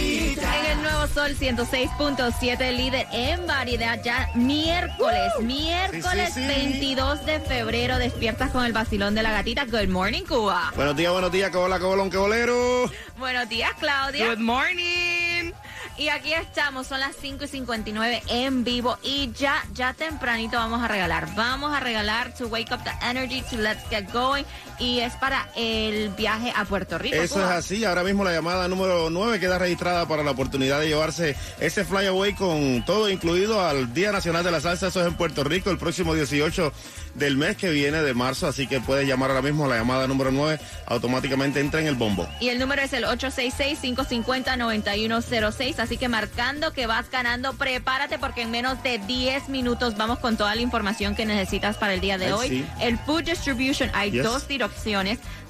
En el Nuevo Sol 106.7, líder en variedad, ya miércoles, miércoles sí, sí. 22 de febrero, despiertas con el vacilón de la gatita. Good morning, Cuba. Buenos días, buenos días, que hola, que bolón, que bolero. Buenos días, Claudia. Good morning. Y aquí estamos, son las 5 y 59 en vivo y ya, ya tempranito vamos a regalar. Vamos a regalar to wake up the energy, to let's get going y es para el viaje a Puerto Rico. Eso Cuba. es así. Ahora mismo la llamada número 9 queda registrada para la oportunidad de llevarse ese flyaway con todo incluido al Día Nacional de la Salsa. Eso es en Puerto Rico el próximo 18 del mes que viene de marzo. Así que puedes llamar ahora mismo a la llamada número 9. Automáticamente entra en el bombo. Y el número es el 866-550-9106. Así que marcando que vas ganando, prepárate porque en menos de 10 minutos vamos con toda la información que necesitas para el día de Ay, hoy. sí. El Food Distribution, hay Yes. dos direcciones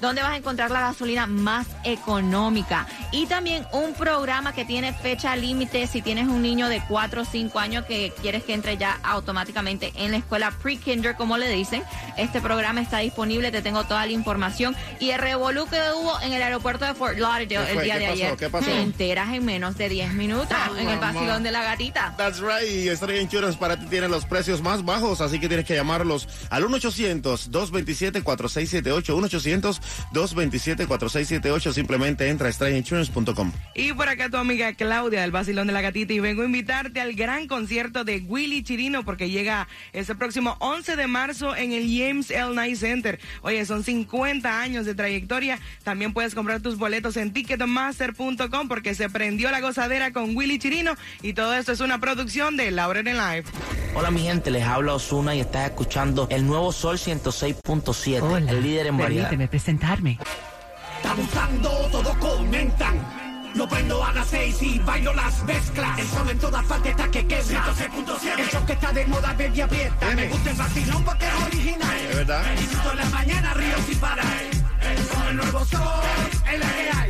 donde vas a encontrar la gasolina más económica. Y también un programa que tiene fecha límite si tienes un niño de 4 o 5 años que quieres que entre ya automáticamente en la escuela pre-kinder, como le dicen. Este programa está disponible, te tengo toda la información. Y el revolú que hubo en el aeropuerto de Fort Lauderdale ¿Qué el día ¿Qué de pasó? ayer. ¿Qué pasó? Te enteras en menos de 10 minutos en el vacilón de la gatita. That's right. Y Estrella Insurance para ti tiene los precios más bajos, así que tienes que llamarlos al 1-800-227-4678. 1-800-227-4678. Simplemente entra a estrellainsurance.com. Y por acá tu amiga Claudia del Basilón de la Gatita y vengo a invitarte al gran concierto de Willy Chirino porque llega ese próximo 11 de marzo en el James L. Knight Center. Oye, son 50 años de trayectoria. También puedes comprar tus boletos en ticketmaster.com porque se prendió la gozadera con Willy Chirino y todo esto es una producción de Laurel en Live. Hola mi gente, les habla Osuna y estás escuchando el nuevo Sol 106.7, el líder en variedad. presentarme. Está abusando, todos comentan. Lo prendo a las seis y bailo las mezclas. El sol en todas partes está que quema. 106.7. El show que está de moda, baby, aprieta. Me gusta el vacilón porque es original. ¿Es verdad? Disfruto en la mañana, río sin parar. El nuevo sol, es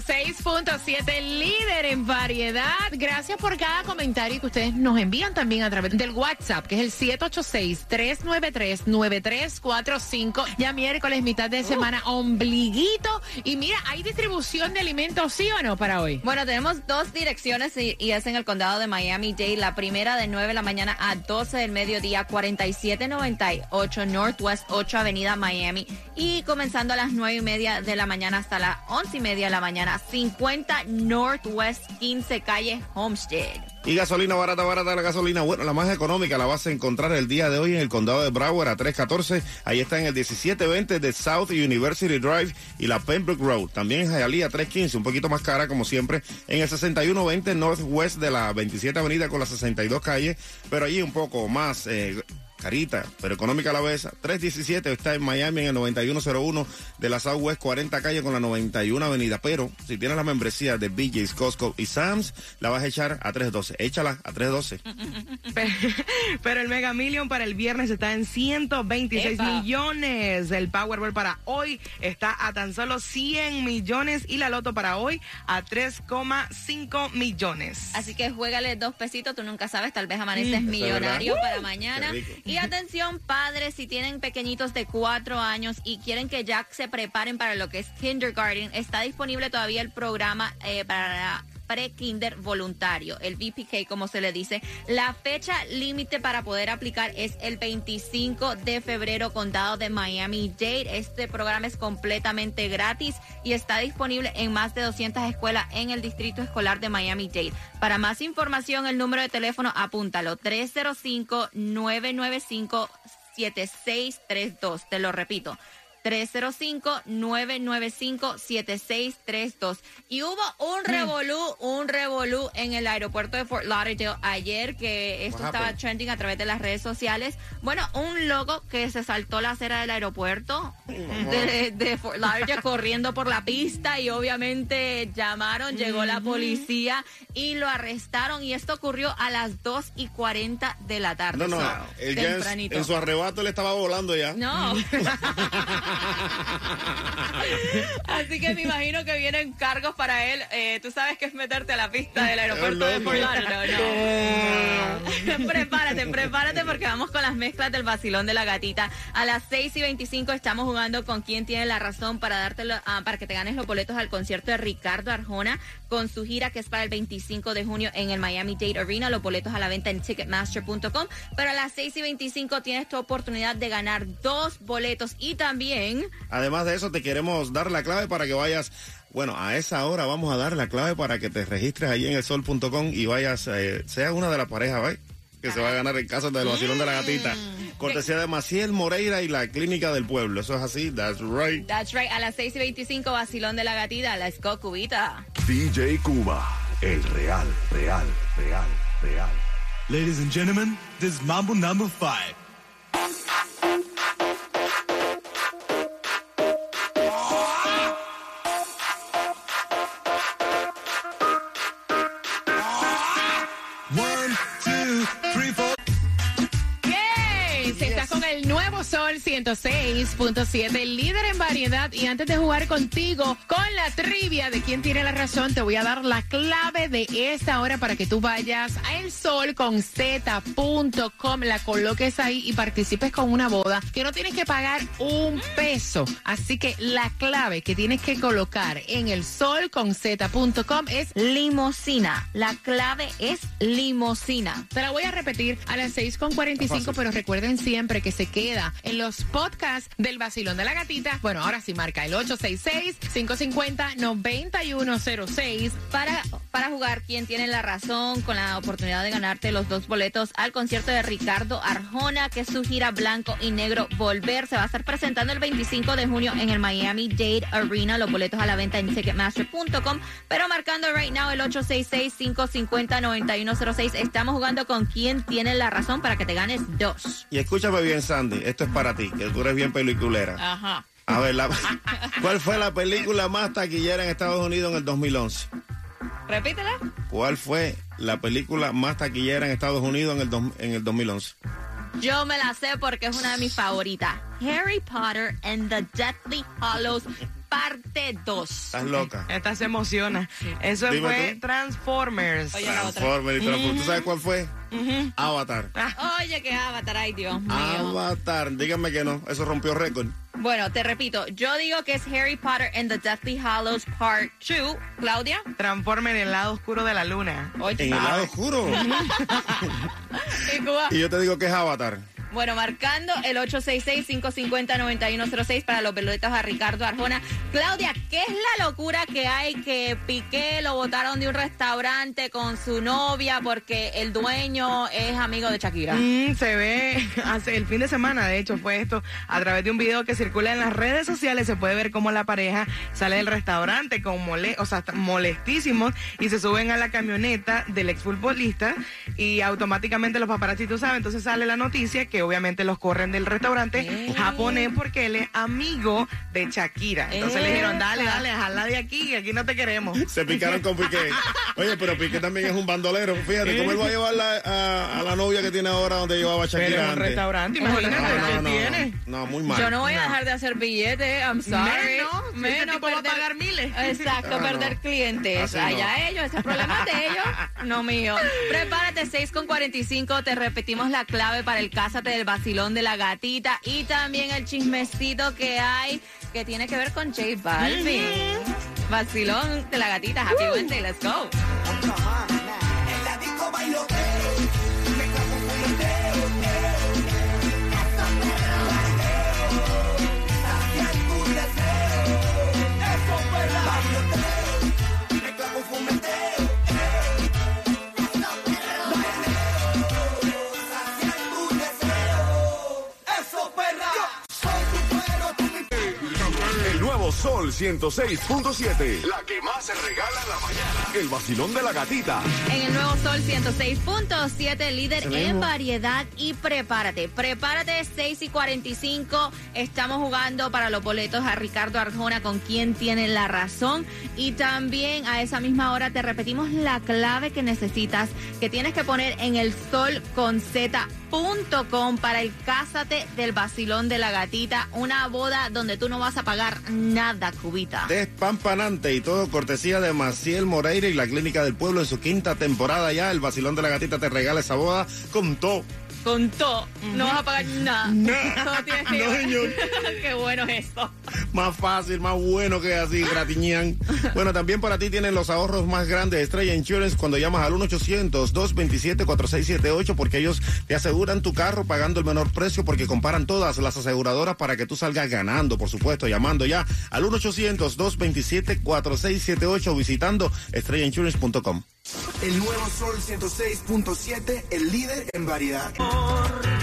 106.7, líder en variedad. Gracias por cada comentario que ustedes nos envían también a través del WhatsApp, que es el 786-393-9345. Ya miércoles, mitad de semana, ombliguito. Y mira, ¿hay distribución de alimentos, sí o no, para hoy? Bueno, tenemos dos direcciones y, y es en el condado de Miami-Dade. La primera de 9 de la mañana a 12 del mediodía, 4798 Northwest 8 Avenida Miami. Y comenzando a las 9 y media de la mañana hasta las 11 y media de la mañana, 50 Northwest 15 Calle Homestead. Y gasolina barata, barata la gasolina. Bueno, la más económica la vas a encontrar el día de hoy en el condado de Broward a 314. Ahí está en el 1720 de South University Drive y la Pembroke Road. También en Hialeah 315, un poquito más cara como siempre. En el 6120 Northwest de la 27 Avenida con las 62 calles, pero allí un poco más. eh, carita, pero económica a la vez. 317 está en Miami en el 9101 de la Southwest 40 calle con la 91 avenida. Pero si tienes la membresía de BJ's, Costco y Sam's, la vas a echar a 312. Échala a 312. Pe- Pero el Mega Million para el viernes está en 126 Epa. millones. El Powerball para hoy está a tan solo 100 millones y la Loto para hoy a 3,5 millones. Así que juégale dos pesitos, tú nunca sabes, tal vez amaneces Mm, millonario ¿verdad? para Uh, mañana. Y atención, padres, si tienen pequeñitos de cuatro años y quieren que ya se preparen para lo que es kindergarten, está disponible todavía el programa eh, para pre-kinder voluntario, el VPK como se le dice. La fecha límite para poder aplicar es el 25 de febrero, condado de Miami-Dade. Este programa es completamente gratis y está disponible en más de 200 escuelas en el distrito escolar de Miami-Dade. Para más información, el número de teléfono apúntalo 305 995 7632. Te lo repito. 305-995-7632. Y hubo un revolú, un revolú en el aeropuerto de Fort Lauderdale ayer, que esto estaba trending a través de las redes sociales. Bueno, un loco que se saltó la acera del aeropuerto de, de Fort Lauderdale corriendo por la pista y obviamente llamaron, llegó la policía y lo arrestaron y esto ocurrió a las 2 y 40 de la tarde. No, no, él ya en, en su arrebato le estaba volando ya. No. Así que me imagino que vienen cargos para él. Eh, Tú sabes que es meterte a la pista del aeropuerto de. Fort Lauderdale. No, prepárate, prepárate porque vamos con las mezclas del vacilón de la gatita. A las 6 y 25 estamos jugando con quién tiene la razón para dártelo, ah, para que te ganes los boletos al concierto de Ricardo Arjona con su gira que es para el 25 de junio en el Miami Dade Arena. Los boletos a la venta en ticketmaster.com. Pero a las 6 y 25 tienes tu oportunidad de ganar dos boletos y también Además de eso, te queremos dar la clave para que vayas bueno, a esa hora vamos a dar la clave para que te registres ahí en el sol.com y vayas, eh, sea una de las parejas, ¿vale? Que se va a ganar el caso del vacilón de la gatita. Mm. Cortesía de Maciel Moreira y la Clínica del Pueblo. Eso es así, that's right. That's right. A las 6 y 25, vacilón de la gatita, la go, Cubita. DJ Cuba, el real, real, real, real. Ladies and gentlemen, this is Mambo Number 5. Nuevo Sol 106.7, líder en variedad. Y antes de jugar contigo con la trivia de quién tiene la razón, te voy a dar la clave de esta hora para que tú vayas a elsolconz.com, la coloques ahí y participes con una boda que no tienes que pagar un peso. Así que la clave que tienes que colocar en elsolconz.com es Limosina. La clave es limosina. Te la voy a repetir a las 6.45, pero recuerden siempre que se queda en los podcasts del vacilón de la gatita. Bueno, ahora sí marca el 866-550-9106. Para, para jugar quién tiene la razón con la oportunidad de ganarte los dos boletos al concierto de Ricardo Arjona, que es su gira blanco y negro Volver. Se va a estar presentando el 25 de junio en el Miami Dade Arena. Los boletos a la venta en ticketmaster.com. Pero marcando right now el 866-550-9106. Estamos jugando con quién tiene la razón para que te ganes dos. Y escúchame bien, Sandy, esto es para ti, que tú eres bien peliculera. Ajá. A ver, la- ¿cuál fue la película más taquillera en Estados Unidos en el 2011? Repítela. ¿Cuál fue la película más taquillera en Estados Unidos en el, dos- en el 2011? Yo me la sé porque es una de mis favoritas. Harry Potter and the Deathly Hallows, parte 2. ¿Estás loca? Esta se emociona. Eso Dime fue tú. Transformers. Oye, la otra. Transformer y Transformer. ¿Tú sabes cuál fue? Avatar. Oye, qué avatar, ay Dios mío. Avatar. Dígame que no. Eso rompió récord. Bueno, te repito, yo digo que es Harry Potter and the Deathly Hallows Part 2. Claudia. Transformer en el lado oscuro de la luna. Oye, En el lado oscuro. y Cuba. Y yo te digo que es Avatar. Bueno, marcando el 866-550-9106 para los peloteros a Ricardo Arjona. Claudia, ¿qué es la locura que hay que Piqué lo botaron de un restaurante con su novia porque el dueño es amigo de Shakira? Mm, se ve hace el fin de semana, de hecho, fue esto a través de un video que circula en las redes sociales. Se puede ver cómo la pareja sale del restaurante con mole, o sea, molestísimos y se suben a la camioneta del exfutbolista y automáticamente los paparazzi, tú sabes, entonces sale la noticia que obviamente los corren del restaurante Eh. japonés porque él es amigo de Shakira. Entonces le dijeron, dale, dale, jala de aquí, que aquí no te queremos. Se picaron con Piqué. Oye, pero Piqué también es un bandolero. Fíjate, ¿cómo él va a llevar la- a, a la novia que tiene ahora donde llevaba a Pero Shakira en un antes? restaurante, No, imagínate, no, ¿qué no, no, tiene? no, muy mal. Yo no voy a dejar de hacer billetes, I'm sorry. Menos, si este tipo va a pagar miles. Exacto, no. perder clientes. Así no. Allá ellos, ese problema es de ellos, no mío. Prepárate, 6 con 45, te repetimos la clave para el Cásate parte del vacilón de la gatita y también el chismecito que hay que tiene que ver con J Balvin. Vacilón de la gatita. Happy Wednesday, let's go. 106.7. La que más se regala en la mañana. El vacilón de la gatita. En el nuevo Sol 106.7, líder en variedad y prepárate. Prepárate 6 y 45. Estamos jugando para los boletos a Ricardo Arjona con quien tiene la razón. Y también a esa misma hora te repetimos la clave que necesitas, que tienes que poner en el sol con Z.com para el Cásate del Basilón de la Gatita. Una boda donde tú no vas a pagar nada, cubita. Despampanante y todo cortesía de Maciel Moreira y la Clínica del Pueblo en su quinta temporada ya. El vacilón de la gatita te regala esa boda con todo. Con todo. No vas a pagar nada. Solo tienes que No, señor. Qué bueno es esto. Más fácil, más bueno que así, gratiñán. Bueno, también para ti tienen los ahorros más grandes de Estrella Insurance cuando llamas al 1-800-227-4678 porque ellos te aseguran tu carro pagando el menor precio porque comparan todas las aseguradoras para que tú salgas ganando, por supuesto, llamando ya al 1-800-227-4678 visitando estrellainsurance.com. El nuevo Sol 106.7, el líder en variedad. El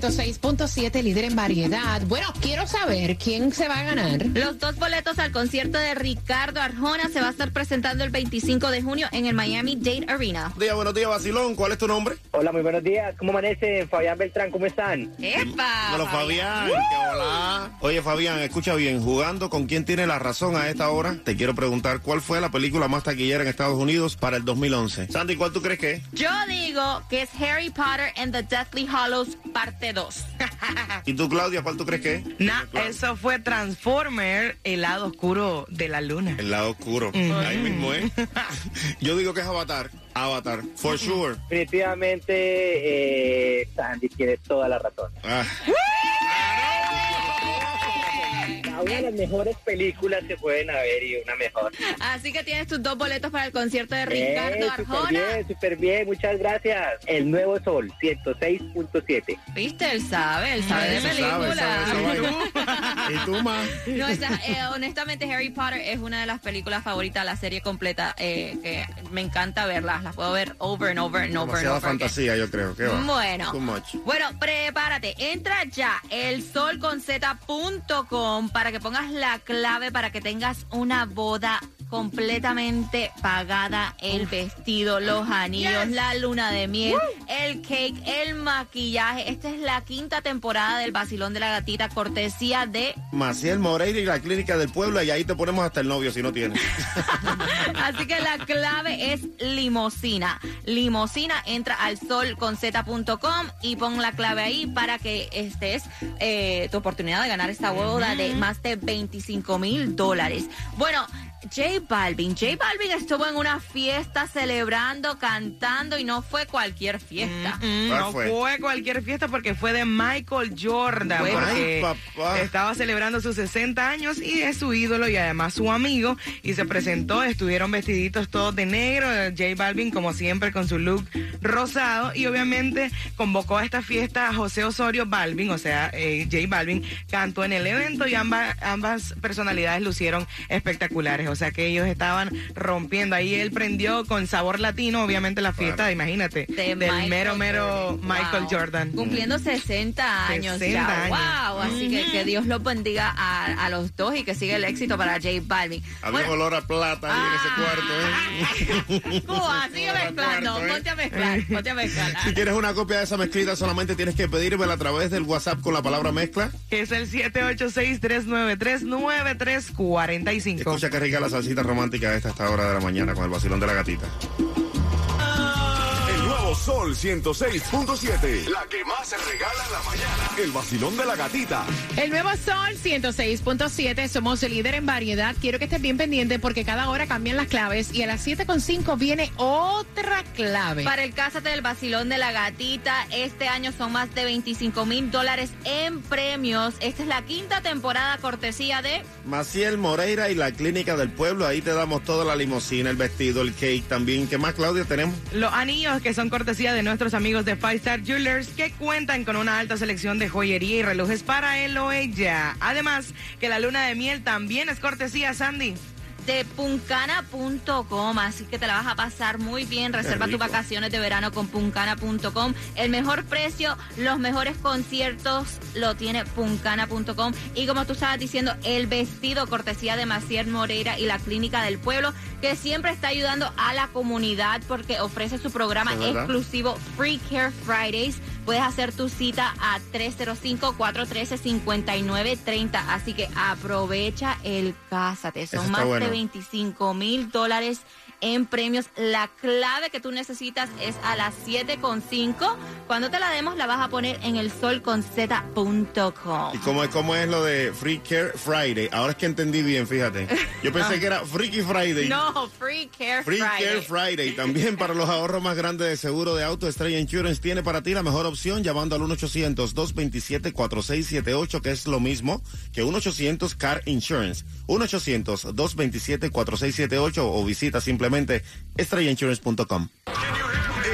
106.7, líder en variedad. Bueno, quiero saber quién se va a ganar. Los dos boletos al concierto de Ricardo Arjona se va a estar presentando el 25 de junio en el Miami Dade Arena. Buenos días, buenos días, Basilón. ¿Cuál es tu nombre? Hola, muy buenos días. ¿Cómo amanece? Fabián Beltrán, ¿cómo están? ¡Epa! Hola, Fabián. hola. Oye, Fabián, escucha bien. Jugando con quién tiene la razón a esta hora, te quiero preguntar cuál fue la película más taquillera en Estados Unidos para el 2011. Sandy, ¿cuál tú crees que es? Yo digo que es Harry Potter and the Deathly Hallows parte 2. ¿Y tú, Claudia, cuál tú crees que es? Nah, eso fue Transformer, el lado oscuro de la luna. El lado oscuro. Ahí mismo, ¿eh? Yo digo que es Avatar. Avatar, for sure. Definitivamente, eh, Sandy tiene toda la razón. Ah, Una de las mejores películas que pueden haber y una mejor. Así que tienes tus dos boletos para el concierto de Eh, Ricardo súper Arjona. bien, súper bien, muchas gracias. El Nuevo Sol 106.7. Viste, él sabe, él sabe de películas. sabe, sabe. ¿Y tú más? No, esa- eh, honestamente, Harry Potter es una de las películas favoritas, la serie completa, eh, que me encanta verlas. Las puedo ver over and over and over and Demasiada again. fantasía, yo creo. ¿Qué va? Bueno. Too much. Bueno, prepárate. Entra ya elsolconz.com para que pongas la clave para que tengas una boda completamente pagada, el vestido, los anillos, la luna de miel, el cake, el maquillaje. Esta es la quinta temporada del Basilón de la Gatita, cortesía de Maciel Moreira y la Clínica del Pueblo, y ahí te ponemos hasta el novio si no tienes. Así que la clave es limosina. Limosina, entra al solconz.com y pon la clave ahí para que estés eh, tu oportunidad de ganar esta boda de más de 25 mil dólares. Bueno. J Balvin, J Balvin estuvo en una fiesta celebrando, cantando y no fue cualquier fiesta. Mm, ¿Cuál no fue? fue? cualquier fiesta porque fue de Michael Jordan. Fue- porque Ay, papá. estaba celebrando sus 60 años y es su ídolo y además su amigo. Y se presentó, estuvieron vestiditos todos de negro. J Balvin, como siempre, con su look rosado. Y obviamente convocó a esta fiesta a José Osorio Balvin, o sea, eh, J Balvin, cantó en el evento y ambas, ambas personalidades lucieron espectaculares. O sea que ellos estaban rompiendo. Ahí él prendió con sabor latino, obviamente, la fiesta, Claro. imagínate, de del Michael mero, mero Jordan. Michael Wow. Jordan. Cumpliendo 60 años 60 ya. años. Wow. Así que que Dios los bendiga a, a los dos y que siga el éxito para J Balvin. Había Bueno, olor a plata ahí en ese cuarto, ¿eh? Cuba, sigue mezclando. cuarto, ¿eh? Ponte a mezclar, ponte a mezclar. Si quieres una copia de esa mezclita, solamente tienes que pedírmela a través del WhatsApp con la palabra mezcla. Es el 786-393-9345. Escucha que rica la salsita romántica esta a esta hora de la mañana con el vacilón de la gatita. Sol 106.7. La que más se regala en la mañana. El vacilón de la gatita. El nuevo Sol 106.7, somos el líder en variedad. Quiero que estés bien pendiente porque cada hora cambian las claves y a las 7.5 viene otra clave. Para el Cásate del Vacilón de la Gatita, este año son más de 25 mil dólares en premios. Esta es la quinta temporada cortesía de... Maciel Moreira y la Clínica del Pueblo. Ahí te damos toda la limusina, el vestido, el cake también. ¿Qué más, Claudia, tenemos? Los anillos que son cortesía de nuestros amigos de Five Star Jewelers que cuentan con una alta selección de joyería y relojes para él o ella. Además, que la luna de miel también es cortesía, Sandy. De puncana.com, así que te la vas a pasar muy bien. Reserva tus vacaciones de verano con puncana.com. El mejor precio, los mejores conciertos lo tiene puncana.com. Y como tú estabas diciendo, el vestido cortesía de Maciel Moreira y la Clínica del Pueblo, que siempre está ayudando a la comunidad porque ofrece su programa exclusivo Free Care Fridays. Puedes hacer tu cita a 305-413-5930. Así que aprovecha el Cásate. Son más bueno. de 25 mil dólares en premios. La clave que tú necesitas es a las 7.5. Cuando te la demos, la vas a poner en el solconz.com. ¿Y cómo es, cómo es lo de Free Care Friday? Ahora es que entendí bien, fíjate. Yo pensé que era Freaky Friday. No, Free Care Free Friday. Care Friday. También para los ahorros más grandes de seguro de auto, Estrella Insurance tiene para ti la mejor opción llamando al 1-800-227-4678, que es lo mismo que 1-800 Car Insurance. 1-800-227-4678 o visita simplemente estrellainsurance.com.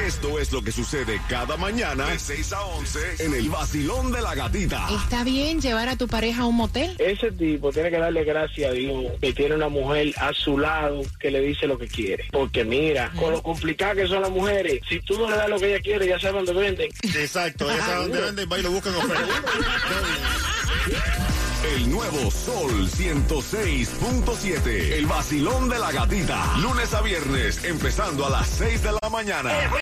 Esto es lo que sucede cada mañana de 6 a 11 en el vacilón de la gatita. ¿Está bien llevar a tu pareja a un motel? Ese tipo tiene que darle gracias a Dios que tiene una mujer a su lado que le dice lo que quiere. Porque mira, con lo complicado que son las mujeres, si tú no le das lo que ella quiere, ya sabe dónde venden. Exacto, esa es donde venden, va y lo buscan oferta. El nuevo Sol 106.7. El vacilón de la gatita. Lunes a viernes, empezando a las 6 de la mañana.